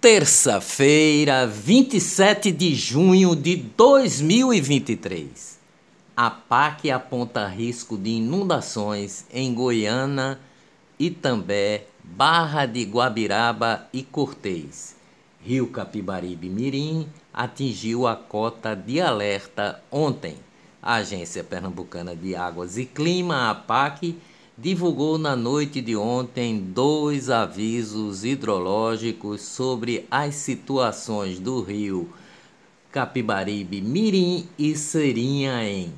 Terça-feira, 27 de junho de 2023. A PAC aponta risco de inundações em Goiânia, Itambé, Barra de Guabiraba e Cortês. Rio Capibaribe Mirim atingiu a cota de alerta ontem. A Agência Pernambucana de Águas e Clima, a PAC, divulgou na noite de ontem dois avisos hidrológicos sobre as situações do rio Capibaribe Mirim e Serinhaém.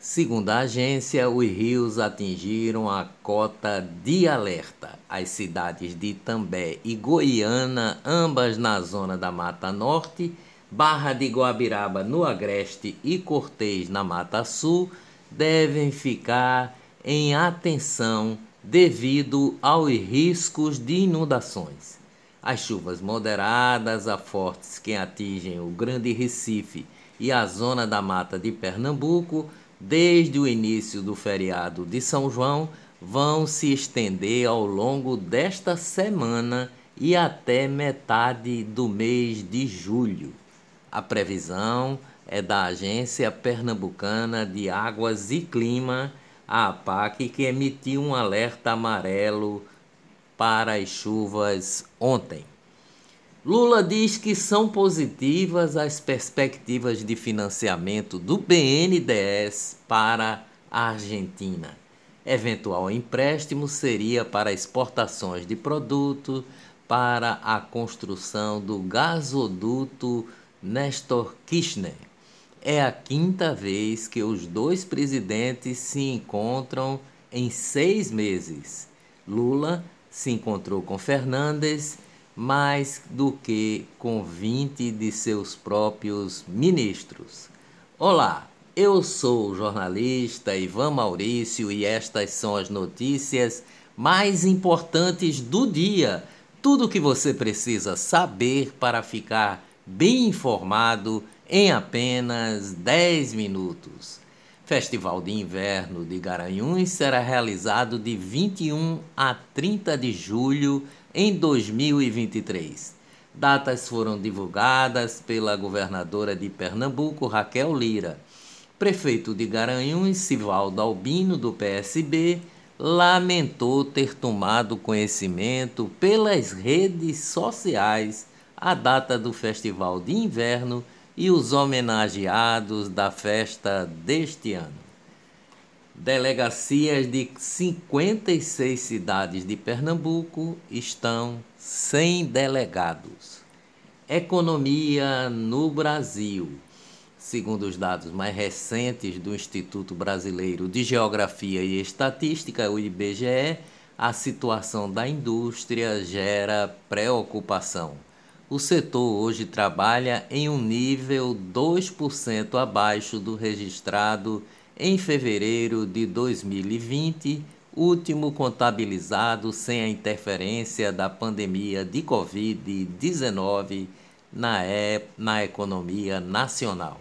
Segundo a agência, os rios atingiram a cota de alerta. As cidades de Itambé e Goiânia, ambas na zona da Mata Norte, Barra de Guabiraba no Agreste e Cortês na Mata Sul, devem ficar em atenção devido aos riscos de inundações. As chuvas moderadas a fortes que atingem o Grande Recife e a zona da mata de Pernambuco desde o início do feriado de São João vão se estender ao longo desta semana e até metade do mês de julho. A previsão é da Agência Pernambucana de Águas e Clima a APAC que emitiu um alerta amarelo para as chuvas ontem. Lula diz que são positivas as perspectivas de financiamento do BNDES para a Argentina. Eventual empréstimo seria para exportações de produtos para a construção do gasoduto Nestor Kirchner é a quinta vez que os dois presidentes se encontram em seis meses. Lula se encontrou com Fernandes mais do que com 20 de seus próprios ministros. Olá, eu sou o jornalista Ivan Maurício e estas são as notícias mais importantes do dia. Tudo o que você precisa saber para ficar bem informado em apenas 10 minutos. Festival de Inverno de Garanhuns será realizado de 21 a 30 de julho em 2023. Datas foram divulgadas pela governadora de Pernambuco, Raquel Lira. Prefeito de Garanhuns, Sivaldo Albino, do PSB, lamentou ter tomado conhecimento pelas redes sociais a data do Festival de Inverno e os homenageados da festa deste ano. Delegacias de 56 cidades de Pernambuco estão sem delegados. Economia no Brasil. Segundo os dados mais recentes do Instituto Brasileiro de Geografia e Estatística, o IBGE, a situação da indústria gera preocupação o setor hoje trabalha em um nível 2% abaixo do registrado em fevereiro de 2020, último contabilizado sem a interferência da pandemia de Covid-19 na, e, na economia nacional.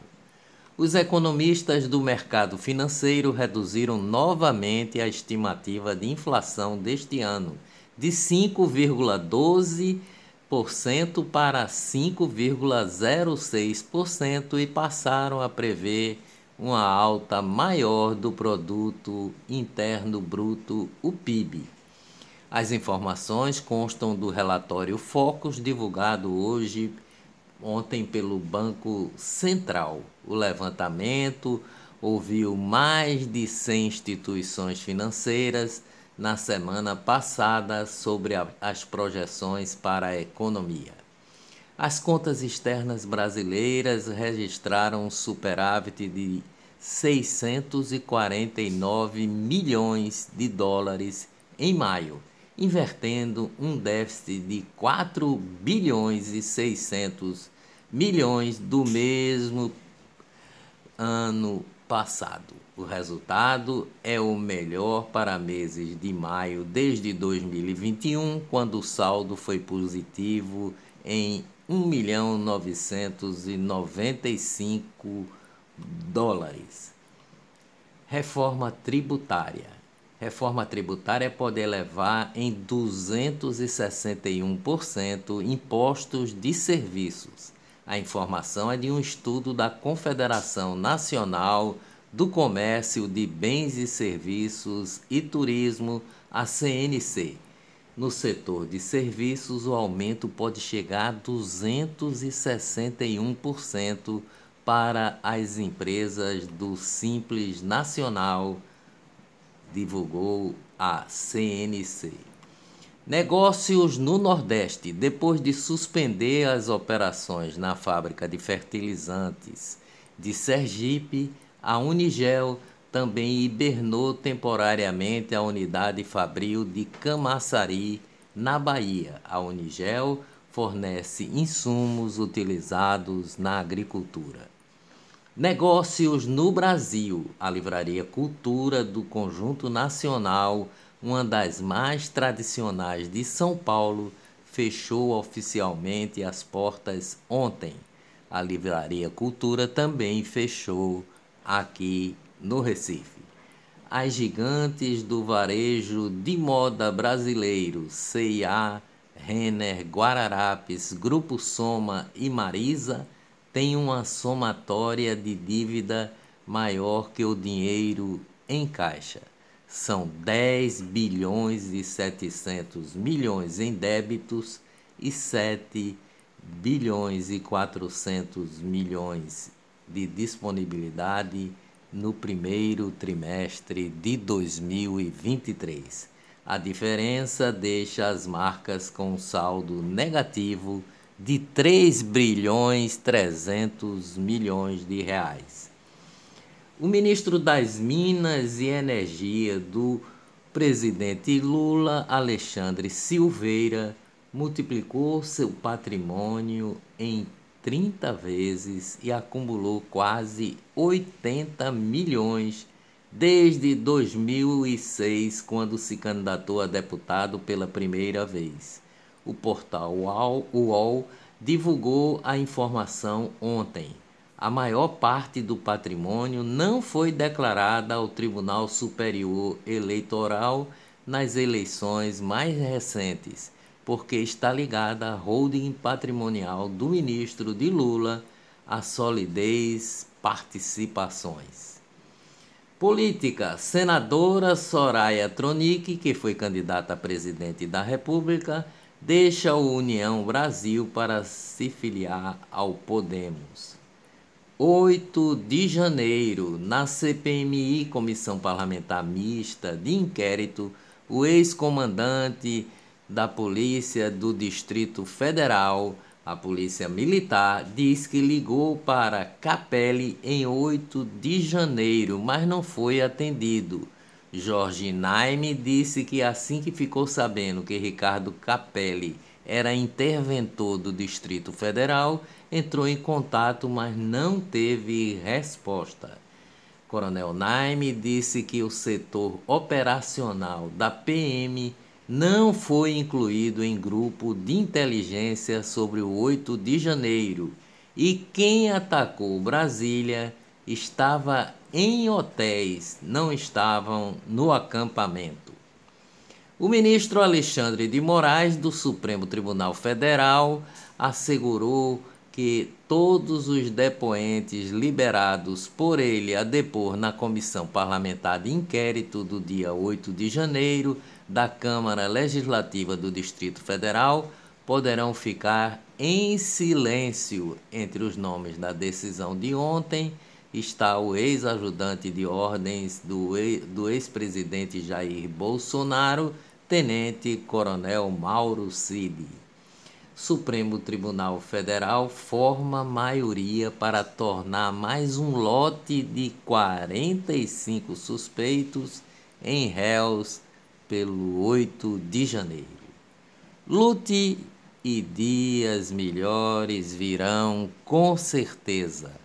Os economistas do mercado financeiro reduziram novamente a estimativa de inflação deste ano de 5,12% para 5,06% e passaram a prever uma alta maior do produto interno bruto, o PIB. As informações constam do relatório Focus divulgado hoje ontem pelo Banco Central. O levantamento ouviu mais de 100 instituições financeiras na semana passada sobre a, as projeções para a economia. As contas externas brasileiras registraram um superávit de 649 milhões de dólares em maio, invertendo um déficit de 4 bilhões e 600 milhões do mesmo ano passado. O resultado é o melhor para meses de maio desde 2021, quando o saldo foi positivo em 1.995 dólares. Reforma tributária. reforma tributária pode elevar em 261% impostos de serviços. A informação é de um estudo da Confederação Nacional do Comércio de Bens e Serviços e Turismo, a CNC. No setor de serviços, o aumento pode chegar a 261% para as empresas do Simples Nacional, divulgou a CNC. Negócios no Nordeste. Depois de suspender as operações na fábrica de fertilizantes de Sergipe, a Unigel também hibernou temporariamente a unidade fabril de Camaçari, na Bahia. A Unigel fornece insumos utilizados na agricultura. Negócios no Brasil. A Livraria Cultura do Conjunto Nacional, uma das mais tradicionais de São Paulo, fechou oficialmente as portas ontem. A Livraria Cultura também fechou aqui no Recife. As gigantes do varejo de moda brasileiro, CIA, Renner, Guararapes, Grupo Soma e Marisa tem uma somatória de dívida maior que o dinheiro em caixa. São 10 bilhões e 700 milhões em débitos e 7 bilhões e 400 milhões de disponibilidade no primeiro trimestre de 2023. A diferença deixa as marcas com saldo negativo de 3 bilhões 300 milhões de reais. O ministro das Minas e Energia do presidente Lula, Alexandre Silveira, multiplicou seu patrimônio em 30 vezes e acumulou quase 80 milhões desde 2006, quando se candidatou a deputado pela primeira vez. O portal UOL divulgou a informação ontem. A maior parte do patrimônio não foi declarada ao Tribunal Superior Eleitoral nas eleições mais recentes, porque está ligada à holding patrimonial do ministro de Lula, a Solidez Participações. Política: senadora Soraya Tronic, que foi candidata a presidente da República, deixa o União Brasil para se filiar ao Podemos. 8 de janeiro, na CPMI, Comissão Parlamentar Mista de Inquérito, o ex-comandante da Polícia do Distrito Federal, a Polícia Militar, diz que ligou para Capelli em 8 de janeiro, mas não foi atendido. Jorge Naime disse que assim que ficou sabendo que Ricardo Capelli era interventor do Distrito Federal, entrou em contato, mas não teve resposta. Coronel Naime disse que o setor operacional da PM não foi incluído em grupo de inteligência sobre o 8 de janeiro e quem atacou Brasília estava em hotéis, não estavam no acampamento. O ministro Alexandre de Moraes, do Supremo Tribunal Federal, assegurou que todos os depoentes liberados por ele a depor na comissão parlamentar de inquérito do dia 8 de janeiro da Câmara Legislativa do Distrito Federal poderão ficar em silêncio entre os nomes da decisão de ontem está o ex-ajudante de ordens do ex-presidente Jair Bolsonaro, Tenente Coronel Mauro Cid. Supremo Tribunal Federal forma maioria para tornar mais um lote de 45 suspeitos em réus pelo 8 de janeiro. Lute e dias melhores virão com certeza.